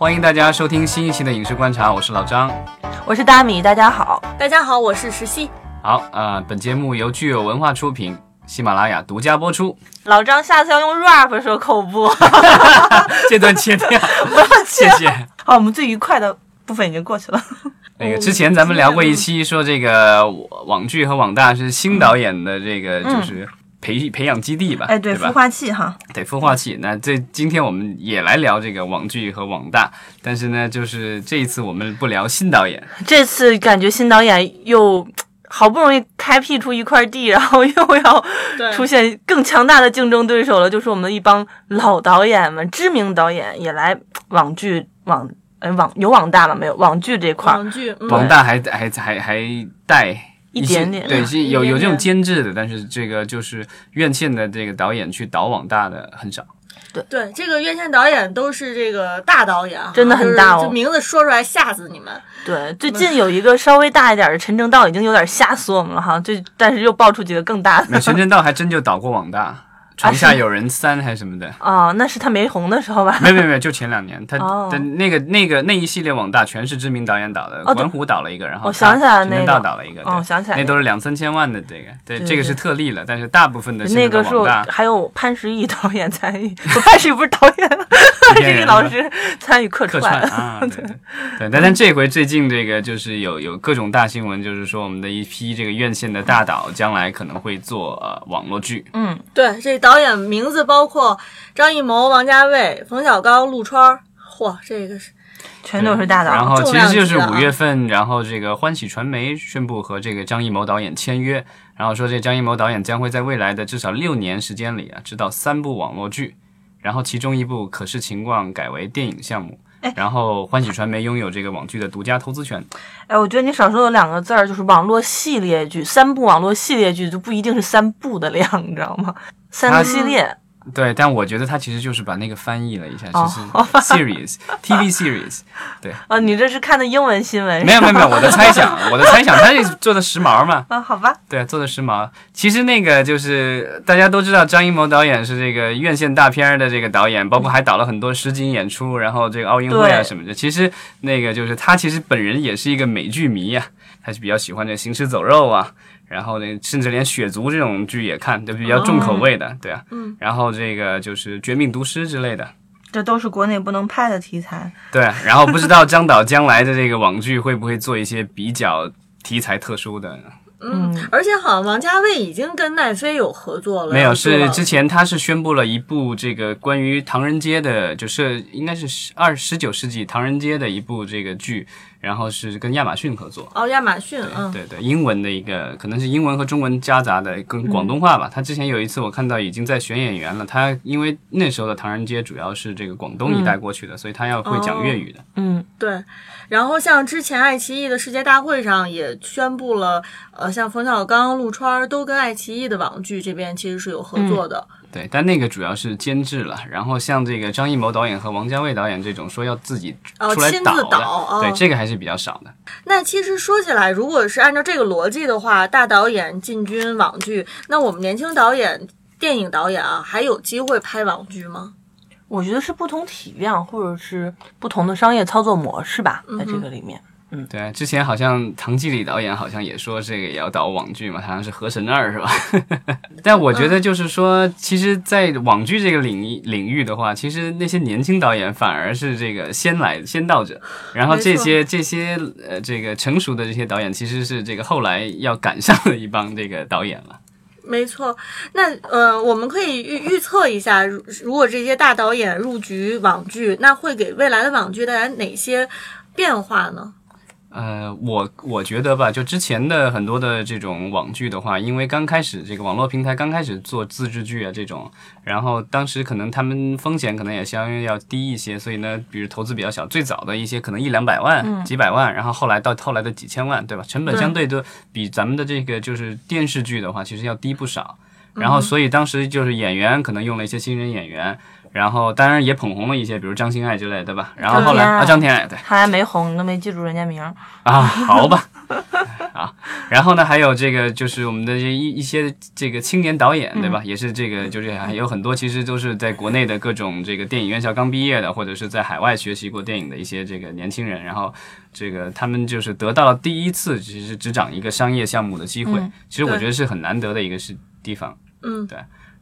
欢迎大家收听新一期的影视观察，我是老张。我是大米，大家好。大家好，我是石溪。好啊、本节目由具有文化出品，喜马拉雅独家播出。老张下次要用 rap 说口播。这段切掉，谢谢。好，我们最愉快的部分已经过去了。那个之前咱们聊过一期，说这个网剧和网大是新导演的这个就是培培养基地吧？哎，对，对孵？化器哈。对，孵化器。那这今天我们也来聊这个网剧和网大，但是呢，就是这一次我们不聊新导演，这次感觉新导演又好不容易开辟出一块地，然后又要出现更强大的竞争对手了，就是我们的一帮老导演们，知名导演也来网剧网呃网有网大吗？没有，网剧这块儿。网剧，嗯网大还还还还带些一点点对，嗯是有有这种监制的，但是这个就是院线的这个导演去导网大的很少。对对这个院线导演都是这个大导演啊，真的很大哦就是这名字说出来吓死你们。对，最近有一个稍微大一点的陈正道，已经有点吓死我们了哈。就但是又爆出几个更大的。那陈正道还真就导过网大，床下有人三还是什么的。哦，那是他没红的时候吧？没有没有没有，就前两年，他哦。的那个那个那一系列网大全是知名导演导的，文虎导了一个，然后我想起来那个。道导了一个，哦对。想起来那都是两三千万的这个，对，对这个是特例了，但是大部分的那个网大还有潘石屹导演参与，潘石屹不是导演，潘石屹老师参与客客串。啊，对对对，但但这回最近这个就是有有各种大新闻，就是说我们的一批这个院线的大导将来可能会做呃网络剧，嗯，对，这导演名字包括张艺谋、王家卫、冯小刚、陆川儿。嚯，这个是全都是大导。然后其实就是五月份，然后这个欢喜传媒宣布和这个张艺谋导演签约，然后说这张艺谋导演将会在未来的至少六年时间里啊，指导三部网络剧，然后其中一部《可视情况》改为电影项目。哎然后欢喜传媒拥有这个网剧的独家投资权，哎，我觉得你少说了两个字儿，就是网络系列剧，三部网络系列剧就不一定是三部的量，你知道吗？三个系列，对，但我觉得他其实就是把那个翻译了一下，就哦是 series TV series，对啊，你这是看的英文新闻？没有没有没有，我的猜想，我的猜想，他是做的时髦嘛，啊，好吧，对，做的时髦。其实那个就是大家都知道，张艺谋导演是这个院线大片儿的这个导演，包括还导了很多实景演出，然后这个奥运会啊什么的。其实那个就是他其实本人也是一个美剧迷呀、他是比较喜欢这行尸走肉啊。然后呢，甚至连血族这种剧也看，就，比较重口味的，对啊。嗯。然后这个就是《绝命毒师》之类的，这都是国内不能拍的题材。对。然后不知道张导将来的这个网剧会不会做一些比较题材特殊的？嗯，而且好像王家卫已经跟奈飞有合作了。没有，是之前他是宣布了一部这个关于唐人街的，就是应该是十二十九世纪唐人街的一部这个剧，然后是跟亚马逊合作。哦，亚马逊，嗯，对对，英文的一个，可能是英文和中文夹杂的，跟广东话吧。他之前有一次我看到已经在选演员了，他因为那时候的唐人街主要是这个广东一带过去的，所以他要会讲粤语的。嗯，对。然后像之前爱奇艺的世界大会上也宣布了，呃，像冯小刚、陆川都跟爱奇艺的网剧这边其实是有合作的。对，但那个主要是监制了。然后像这个张艺谋导演和王家卫导演这种说要自己哦出来亲自导的，导哦对，这个还是比较少的。那其实说起来，如果是按照这个逻辑的话，大导演进军网剧，那我们年轻导演、电影导演啊，还有机会拍网剧吗？我觉得是不同体量或者是不同的商业操作模式吧，在这个里面。嗯对，之前好像唐季礼导演好像也说这个也要导网剧嘛，好像是《河神二》是吧？但我觉得就是说，其实，在网剧这个领域领域的话，其实那些年轻导演反而是这个先来先到者，然后这些这些呃这个成熟的这些导演，其实是这个后来要赶上的一帮这个导演了。没错，那呃，我们可以预预测一下，如如果这些大导演入局网剧，那会给未来的网剧带来哪些变化呢？呃，我我觉得吧，就之前的很多的这种网剧的话，因为刚开始这个网络平台刚开始做自制剧啊这种，然后当时可能他们风险可能也相应要低一些，所以呢，比如投资比较小，最早的一些可能一两百万、几百万，然后后来到后来的几千万，对吧？成本相对都比咱们的这个就是电视剧的话，其实要低不少。然后，所以当时就是演员可能用了一些新人演员，然后当然也捧红了一些，比如张馨爱之类，对吧？然后后来啊，张天爱对，他还没红，你都没记住人家名儿。啊，好吧，啊。然后呢，还有这个就是我们的一一些这个青年导演，对嗯吧？也是这个就是还有很多其实都是在国内的各种这个电影院校刚毕业的，或者是在海外学习过电影的一些这个年轻人，然后这个他们就是得到了第一次其实执掌一个商业项目的机会，嗯其实我觉得是很难得的一个是地方。嗯，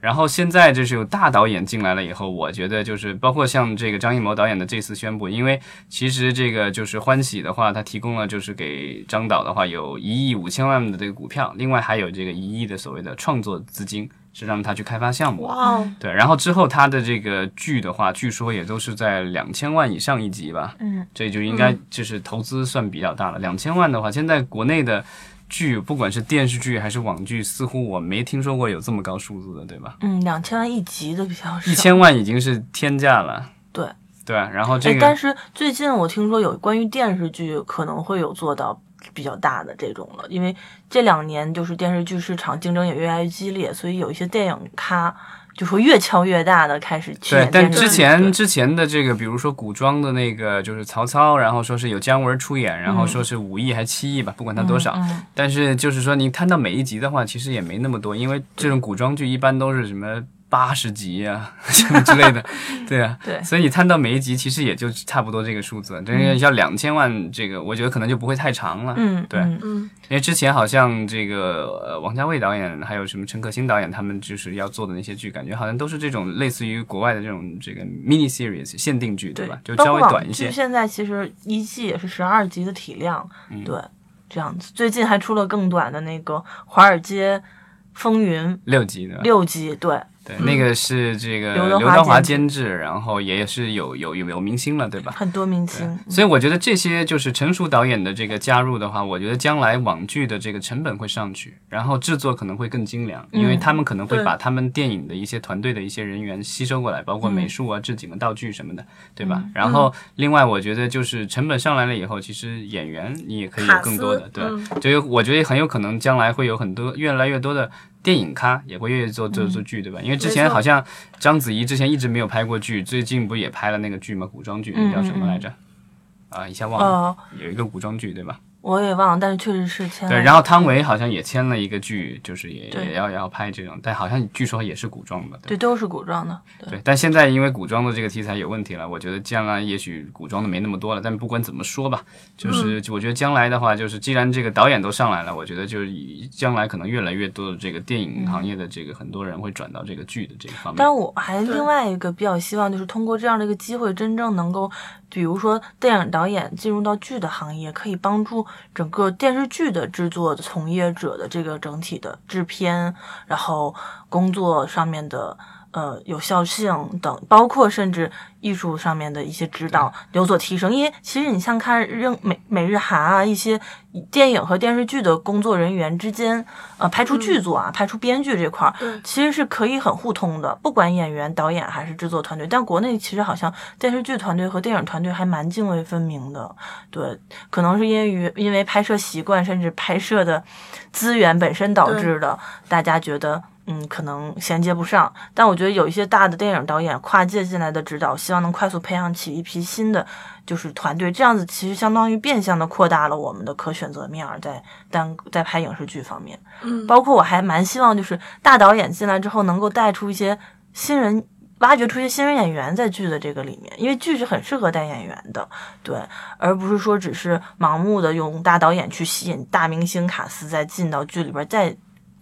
然后现在就是有大导演进来了以后，我觉得就是包括像这个张艺谋导演的这次宣布，因为其实这个就是欢喜的话，他提供了就是给张导的话有一亿五千万的这个股票，另外还有这个一亿的所谓的创作资金，是让他去开发项目。对，然后之后他的这个剧的话，据说也都是在两千万以上一集吧，嗯，这就应该就是投资算比较大了。两千万的话，现在国内的剧，不管是电视剧还是网剧，似乎我没听说过有这么高数字的，对吧？嗯，两千万一集的比较少。一千万已经是天价了。对对，然后这哎，个但是最近我听说有关于电视剧可能会有做到比较大的这种了，因为这两年就是电视剧市场竞争也越来越激烈，所以有一些电影咖就说越敲越大的开始去对。但之前之前的这个，比如说古装的那个，就是曹操，然后说是有姜文出演，然后说是五亿还七亿吧，不管他多少。嗯但是就是说，你看到每一集的话，其实也没那么多，因为这种古装剧一般都是什么八十集啊 什么之类的，对啊，对所以你摊到每一集其实也就差不多这个数字，但是要两千万，这个我觉得可能就不会太长了。嗯，对嗯嗯，因为之前好像这个呃王家卫导演还有什么陈可辛导演，他们就是要做的那些剧，感觉好像都是这种类似于国外的这种这个 mini series 限定剧，对吧？就稍微短一些。剧现在其实一季也是十二集的体量，嗯对，这样子。最近还出了更短的那个《华尔街风云》六集对吧？六集，对，对，那个是这个刘德华监监制，然后也是有有有有明星了，对吧？很多明星。所以我觉得这些就是成熟导演的这个加入的话，我觉得将来网剧的这个成本会上去，然后制作可能会更精良，因为他们可能会把他们电影的一些团队的一些人员吸收过来，包括美术啊、置景的道具什么的，对吧？然后另外我觉得就是成本上来了以后，其实演员你也可以有更多的，对，嗯就有我觉得很有可能将来会有很多越来越多的。电影咖也会愿意做做做剧，对吧？因为之前好像章子怡之前一直没有拍过剧，最近不也拍了那个剧吗？古装剧，那叫什么来着？啊，一下忘了。呃，有一个古装剧，对吧？我也忘了，但是确实是签了。对，然后汤唯好像也签了一个剧，就是也也要也要拍这种，但好像据说也是古装的，对对，都是古装的。对，对。但现在因为古装的这个题材有问题了，我觉得将来也许古装的没那么多了。但不管怎么说吧，就是我觉得将来的话，就是既然这个导演都上来了，我觉得就是以将来可能越来越多的这个电影行业的这个很多人会转到这个剧的这个方面但。我还另外一个比较希望，就是通过这样的一个机会，真正能够，比如说电影导演进入到剧的行业，可以帮助整个电视剧的制作从业者的这个整体的制片，然后工作上面的。呃，有效性等，包括甚至艺术上面的一些指导有所提升。因为其实你像看日美美日韩啊，一些电影和电视剧的工作人员之间，呃，排除剧组啊，排除编剧这块儿，其实是可以很互通的，不管演员、导演还是制作团队。但国内其实好像电视剧团队和电影团队还蛮泾渭分明的。对，可能是因为因为拍摄习惯，甚至拍摄的资源本身导致的，大家觉得。嗯，可能衔接不上，但我觉得有一些大的电影导演跨界进来的指导，希望能快速培养起一批新的就是团队，这样子其实相当于变相的扩大了我们的可选择面儿，在单在拍影视剧方面。嗯，包括我还蛮希望，就是大导演进来之后，能够带出一些新人，挖掘出一些新人演员在剧的这个里面，因为剧是很适合带演员的，对，而不是说只是盲目的用大导演去吸引大明星卡司，再进到剧里边再。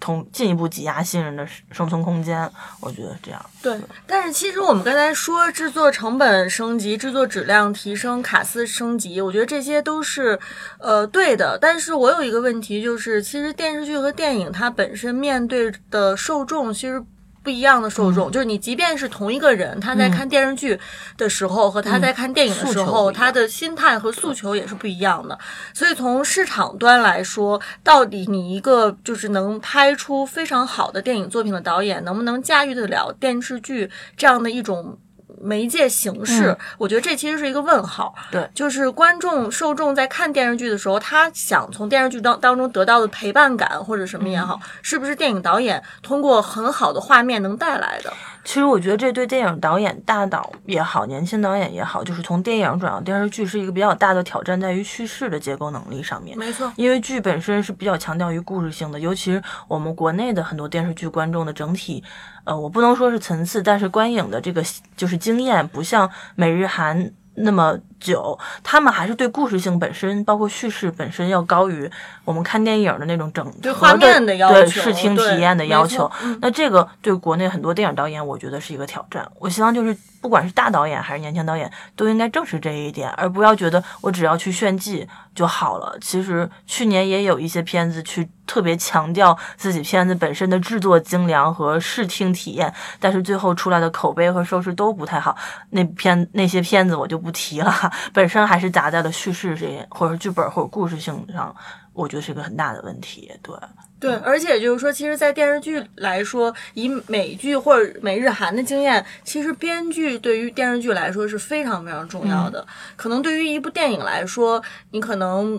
同进一步挤压新人的生存空间，我觉得这样。对，但是其实我们刚才说制作成本升级、制作质量提升、卡司升级，我觉得这些都是呃对的。但是我有一个问题，就是其实电视剧和电影它本身面对的受众其实。不一样的受众，就是你即便是同一个人，他在看电视剧的时候和他在看电影的时候，他的心态和诉求也是不一样的。所以从市场端来说，到底你一个就是能拍出非常好的电影作品的导演，能不能驾驭得了电视剧这样的一种媒介形式，我觉得这其实是一个问号。对就是观众受众在看电视剧的时候，他想从电视剧当当中得到的陪伴感或者什么也好，是不是电影导演通过很好的画面能带来的？其实我觉得这对电影导演、大导也好，年轻导演也好，就是从电影转到电视剧是一个比较大的挑战，在于叙事的结构能力上面。没错，因为剧本身是比较强调于故事性的，尤其是我们国内的很多电视剧观众的整体，呃，我不能说是层次，但是观影的这个就是经验不像美日韩那么久，他们还是对故事性本身，包括叙事本身要高于我们看电影的那种整对合画面的要对视听体验的要求。嗯那这个对国内很多电影导演，我觉得是一个挑战。我希望就是不管是大导演还是年轻导演，都应该正视这一点，而不要觉得我只要去炫技就好了。其实去年也有一些片子去特别强调自己片子本身的制作精良和视听体验，但是最后出来的口碑和收视都不太好。那片那些片子我就不提了，本身还是砸在了叙事这或者剧本或者故事性上，我觉得是一个很大的问题。对。对，而且就是说，其实，在电视剧来说，以美剧或者美日韩的经验，其实编剧对于电视剧来说是非常非常重要的。可能对于一部电影来说，你可能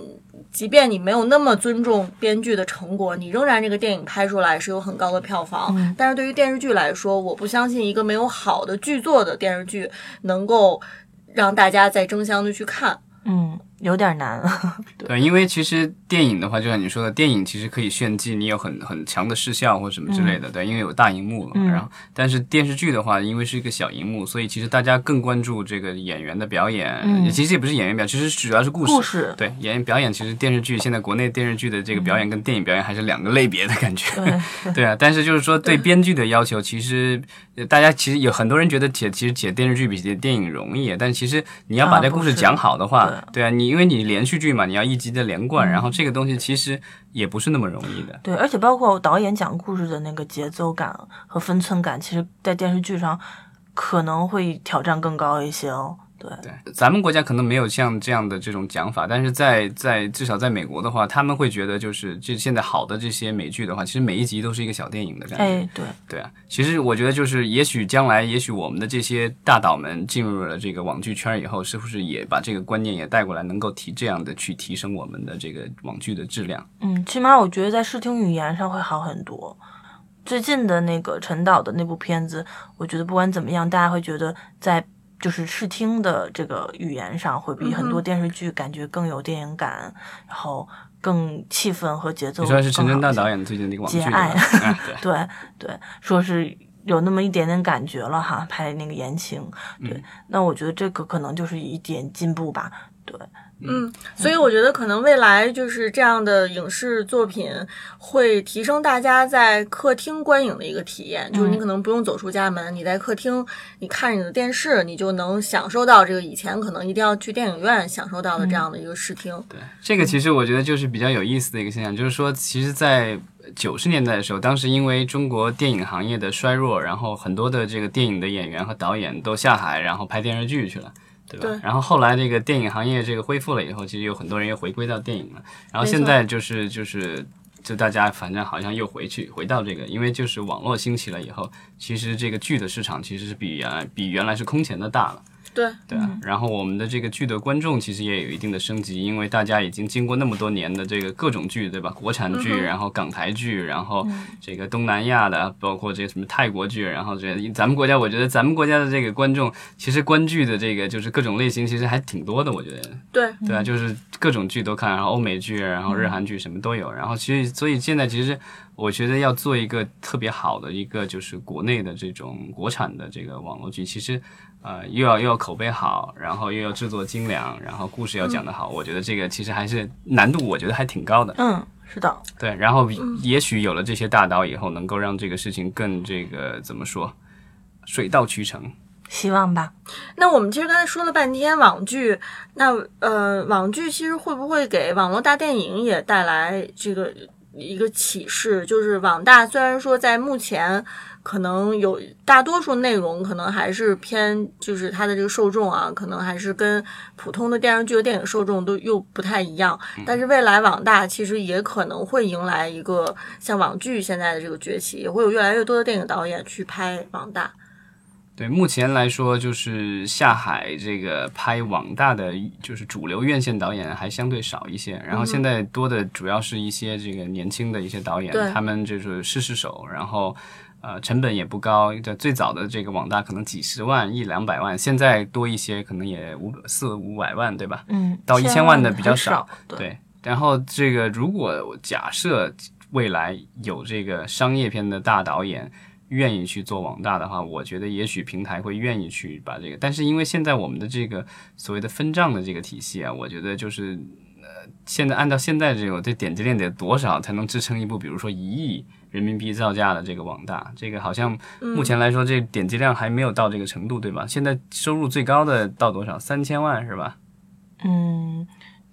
即便你没有那么尊重编剧的成果，你仍然这个电影拍出来是有很高的票房。但是对于电视剧来说，我不相信一个没有好的剧作的电视剧能够让大家在争相的去看。嗯，有点难。对，因为其实电影的话，就像你说的，电影其实可以炫技，你有很很强的视效或什么之类的，对，因为有大荧幕嘛。嗯然后，但是电视剧的话，因为是一个小荧幕，所以其实大家更关注这个演员的表演。嗯其实也不是演员表，其实主要是故事。故事对，演员表演其实电视剧现在国内电视剧的这个表演跟电影表演还是两个类别的感觉。对，对啊，但是就是说对编剧的要求，其实呃大家其实有很多人觉得写其实写电视剧比写电影容易，但其实你要把啊这故事讲好的话，对对啊，你因为你连续剧嘛，你要一集的连贯，然后这个东西其实也不是那么容易的。对，而且包括导演讲故事的那个节奏感和分寸感，其实在电视剧上可能会挑战更高一些哦。对，对，咱们国家可能没有像这样的这种讲法，但是在在至少在美国的话，他们会觉得就是这现在好的这些美剧的话，其实每一集都是一个小电影的感觉。哎，对，对啊，其实我觉得就是，也许将来，也许我们的这些大导们进入了这个网剧圈以后，是不是也把这个观念也带过来，能够提这样的去提升我们的这个网剧的质量？嗯，起码我觉得在视听语言上会好很多。最近的那个陈导的那部片子，我觉得不管怎么样，大家会觉得在就是视听的这个语言上，会比很多电视剧感觉更有电影感，然后更气氛和节奏你更好。说是陈正大导演最近的一个网剧节？爱 哎对。对对，说是有那么一点点感觉了哈，拍那个言情，对，嗯那我觉得这个可能就是一点进步吧，对，嗯，所以我觉得可能未来就是这样的影视作品会提升大家在客厅观影的一个体验，就是你可能不用走出家门，你在客厅，你看着你的电视，你就能享受到这个以前可能一定要去电影院享受到的这样的一个视听。对，这个其实我觉得就是比较有意思的一个现象，就是说，其实，在九十年代的时候，当时因为中国电影行业的衰弱，然后很多的这个电影的演员和导演都下海，然后拍电视剧去了。对吧？对然后后来这个电影行业这个恢复了以后，其实有很多人又回归到电影了。然后现在就是就是就大家反正好像又回去回到这个，因为就是网络兴起了以后，其实这个剧的市场其实是比原来比原来是空前的大了。对，对啊，然后我们的这个剧的观众其实也有一定的升级，因为大家已经经过那么多年的这个各种剧，对吧？国产剧，然后港台剧，然后这个东南亚的，包括这个什么泰国剧，然后这咱们国家，我觉得咱们国家的这个观众，其实观剧的这个就是各种类型，其实还挺多的，我觉得。对，对啊，就是各种剧都看，然后欧美剧，然后日韩剧什么都有。然后其实，所以现在其实我觉得要做一个特别好的一个，就是国内的这种国产的这个网络剧，其实呃又要又要口碑好，然后又要制作精良，然后故事要讲得好。我觉得这个其实还是难度，我觉得还挺高的。嗯，是的，对，然后也许有了这些大导以后，能够让这个事情更这个怎么说，水到渠成。希望吧。那我们其实刚才说了半天网剧，那呃，网剧其实会不会给网络大电影也带来这个一个启示？就是网大虽然说在目前可能有大多数内容可能还是偏，就是它的这个受众啊，可能还是跟普通的电视剧和电影受众都又不太一样。但是未来网大其实也可能会迎来一个像网剧现在的这个崛起，也会有越来越多的电影导演去拍网大。对，目前来说，就是下海这个拍网大的，就是主流院线导演还相对少一些。然后现在多的主要是一些这个年轻的一些导演，对他们就是试试手，然后呃成本也不高。在最早的这个网大可能几十万、一两百万，现在多一些，可能也五四五百万，对吧？嗯，到一千万的比较少少，对，对，然后这个如果假设未来有这个商业片的大导演愿意去做网大的话，我觉得也许平台会愿意去把这个，但是因为现在我们的这个所谓的分账的这个体系啊，我觉得就是呃，现在按照现在这个这点击量得多少才能支撑一部，比如说一亿人民币造价的这个网大，这个好像目前来说这点击量还没有到这个程度，对吧？现在收入最高的到多少？三千万是吧？嗯，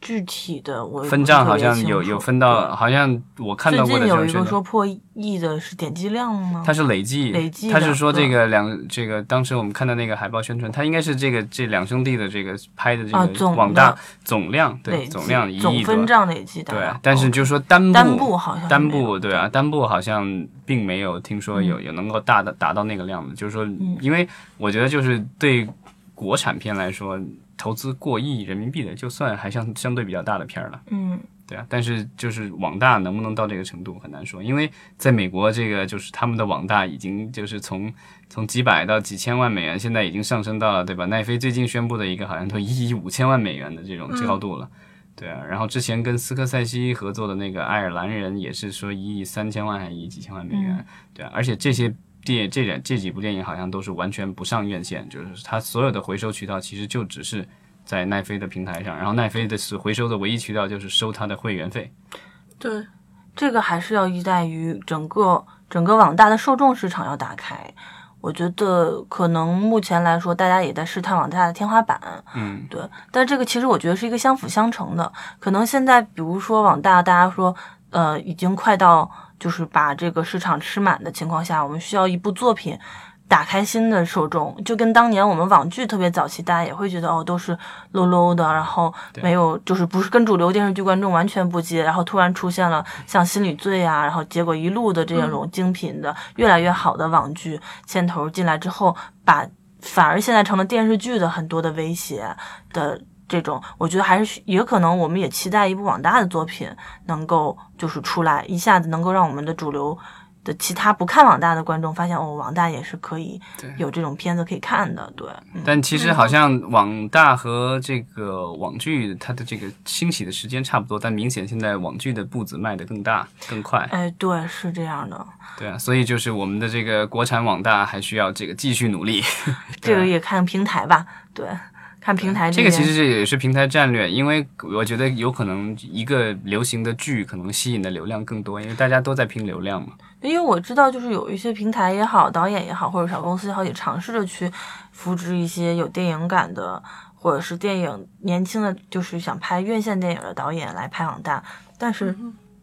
具体的我分账好像有有分到，好像我看到过的最近有一就是个说破亿的是点击量吗？它是累计，累计的他是说这个两这个当时我们看到那个海报宣传，它应该是这个这两兄弟的这个拍的这个网大量总量，对总量一总分。账累计大对概，但是哦就是说单部单部好像单部对啊，单部好像并没有听说有有能够大的达到那个量的，就是说，因为我觉得就是对国产片来说，投资过亿人民币的，就算还相相对比较大的片儿了。嗯对啊，但是就是网大能不能到这个程度很难说，因为在美国这个就是他们的网大已经就是从从几百到几千万美元，现在已经上升到了对吧？奈飞最近宣布的一个好像都一亿五千万美元的这种高度了。对啊，然后之前跟斯科塞西合作的那个爱尔兰人也是说一亿三千万还是一亿几千万美元，对啊，而且这些电这两这几部电影好像都是完全不上院线，就是它所有的回收渠道其实就只是在奈飞的平台上，然后奈飞的是回收的唯一渠道就是收它的会员费。对，这个还是要依赖于整个整个网大的受众市场要打开。我觉得可能目前来说，大家也在试探网大的天花板，嗯，对。但这个其实我觉得是一个相辅相成的。可能现在比如说网大，大家说，呃，已经快到就是把这个市场吃满的情况下，我们需要一部作品。打开新的受众，就跟当年我们网剧特别早期，大家也会觉得哦，都是 low low 的，然后没有就是不是跟主流电视剧观众完全不接，然后突然出现了像《心理罪》啊，然后结果一路的这种精品的、越来越好的网剧牵头进来之后，把反而现在成了电视剧的很多的威胁的这种，我觉得还是也可能我们也期待一部网大的作品能够就是出来，一下子能够让我们的主流。的其他不看网大的观众发现哦，网大也是可以有这种片子可以看的，对。嗯、但其实好像网大和这个网剧它的这个兴起的时间差不多，但明显现在网剧的步子迈得更大更快。哎，对，是这样的。对啊，所以就是我们的这个国产网大还需要这个继续努力。这个也看平台吧，对。看平台这个其实这也是平台战略，因为我觉得有可能一个流行的剧可能吸引的流量更多，因为大家都在拼流量嘛。因为我知道，就是有一些平台也好，导演也好，或者小公司也好，也尝试着去扶植一些有电影感的，或者是电影年轻的，就是想拍院线电影的导演来拍网大，但是，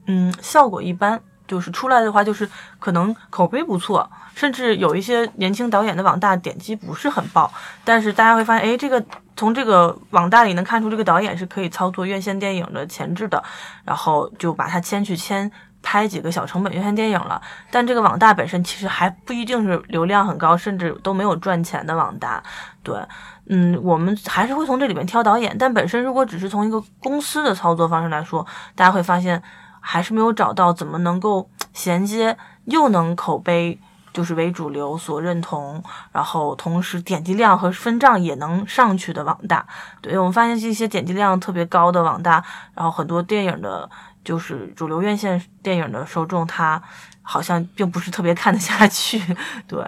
嗯，效果一般。就是出来的话，就是可能口碑不错，甚至有一些年轻导演的网大点击不是很爆，但是大家会发现，哎，这个从这个网大里能看出这个导演是可以操作院线电影的前置的，然后就把他签去签拍几个小成本院线电影了。但这个网大本身其实还不一定是流量很高，甚至都没有赚钱的网大。对，嗯，我们还是会从这里面挑导演，但本身如果只是从一个公司的操作方式来说，大家会发现。还是没有找到怎么能够衔接，又能口碑就是为主流所认同，然后同时点击量和分账也能上去的网大。对我们发现这些点击量特别高的网大，然后很多电影的，就是主流院线电影的受众，他好像并不是特别看得下去。对。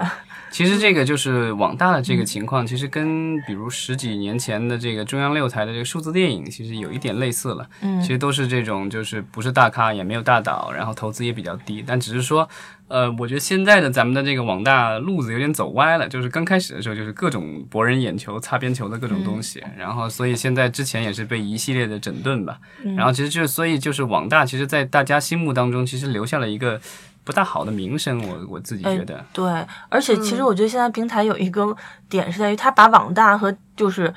其实这个就是网大的这个情况，其实跟比如十几年前的这个中央六台的这个数字电影，其实有一点类似了。嗯，其实都是这种，就是不是大咖，也没有大导，然后投资也比较低，但只是说，呃，我觉得现在的咱们的这个网大路子有点走歪了。就是刚开始的时候，就是各种博人眼球、擦边球的各种东西，然后所以现在之前也是被一系列的整顿吧。然后其实就所以就是网大，其实在大家心目当中，其实留下了一个。不大好的名声，我我自己觉得。哎、对，而且其实我觉得现在平台有一个点是在于，它把网大和就是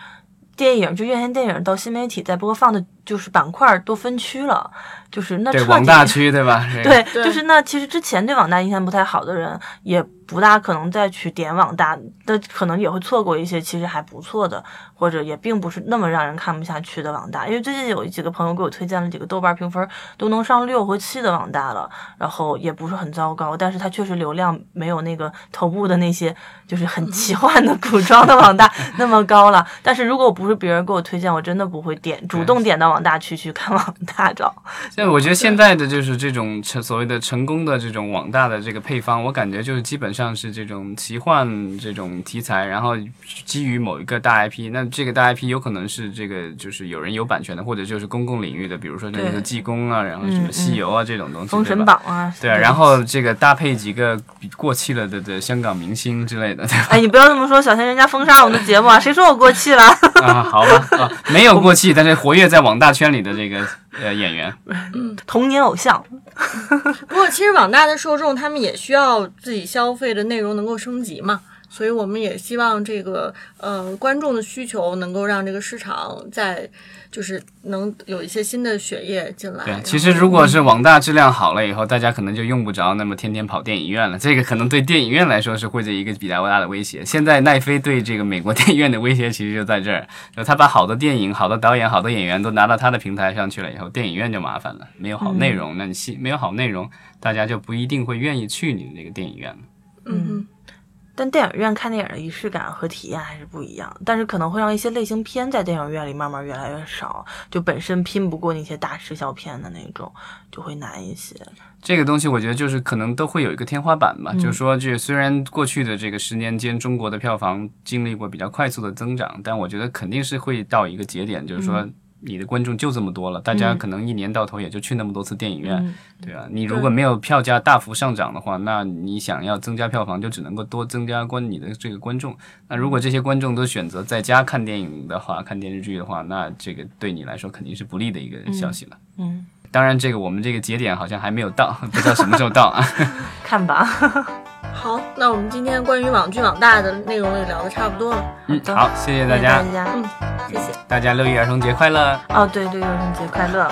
电影，就院线电影到新媒体在播放的就是板块儿都分区了，就是那网大区对吧？对，对就是那其实之前对网大印象不太好的人，也不大可能再去点网大，的可能也会错过一些其实还不错的，或者也并不是那么让人看不下去的网大。因为最近有几个朋友给我推荐了几个豆瓣评分都能上六和七的网大了，然后也不是很糟糕，但是它确实流量没有那个头部的那些就是很奇幻的古装的网大那么高了。但是如果不是别人给我推荐，我真的不会点主动点到网大区去看网大找。像我觉得现在的就是这种成所谓的成功的这种网大的这个配方，我感觉就是基本上是这种奇幻这种题材，然后基于某一个大 IP，那这个大 IP 有可能是这个就是有人有版权的，或者就是公共领域的，比如说那个济公啊，然后什么嗯西游啊这种东西，封神？榜啊，对啊，然后这个搭配几个过气了的的香港明星之类的，对吧？哎，你不要这么说，小心人家封杀我们的节目啊！谁说我过气了？啊，好吧，啊，没有过气，但是活跃在网大圈里的这个呃演员，童年偶像，不过其实网大的受众他们也需要自己消费的内容能够升级嘛，所以我们也希望这个呃观众的需求能够让这个市场在就是能有一些新的血液进来。对，其实如果是网大质量好了以后，大家可能就用不着那么天天跑电影院了。这个可能对电影院来说是会是一个比较大的威胁。现在奈飞对这个美国电影院的威胁其实就在这儿，就他把好的电影、好的导演、好的演员都拿到他的平台上去了以后，电影院就麻烦了，没有好内容，那你戏没有好内容，大家就不一定会愿意去你的那个电影院了。嗯但电影院看电影的仪式感和体验还是不一样，但是可能会让一些类型片在电影院里慢慢越来越少，就本身拼不过那些大时效片的那种，就会难一些。这个东西我觉得就是可能都会有一个天花板吧，就是说这虽然过去的这个十年间中国的票房经历过比较快速的增长，但我觉得肯定是会到一个节点，就是说你的观众就这么多了，大家可能一年到头也就去那么多次电影院，嗯对吧？你如果没有票价大幅上涨的话，那你想要增加票房，就只能够多增加观你的这个观众。那如果这些观众都选择在家看电影的话，看电视剧的话，那这个对你来说肯定是不利的一个消息了。嗯，当然，这个我们这个节点好像还没有到，不知道什么时候到啊。看吧。好，那我们今天关于网剧网大的内容也聊得差不多了，嗯，好，谢谢大谢谢家大，家。嗯，谢谢。大家六一儿童节快乐！哦，对，六一儿童节快乐！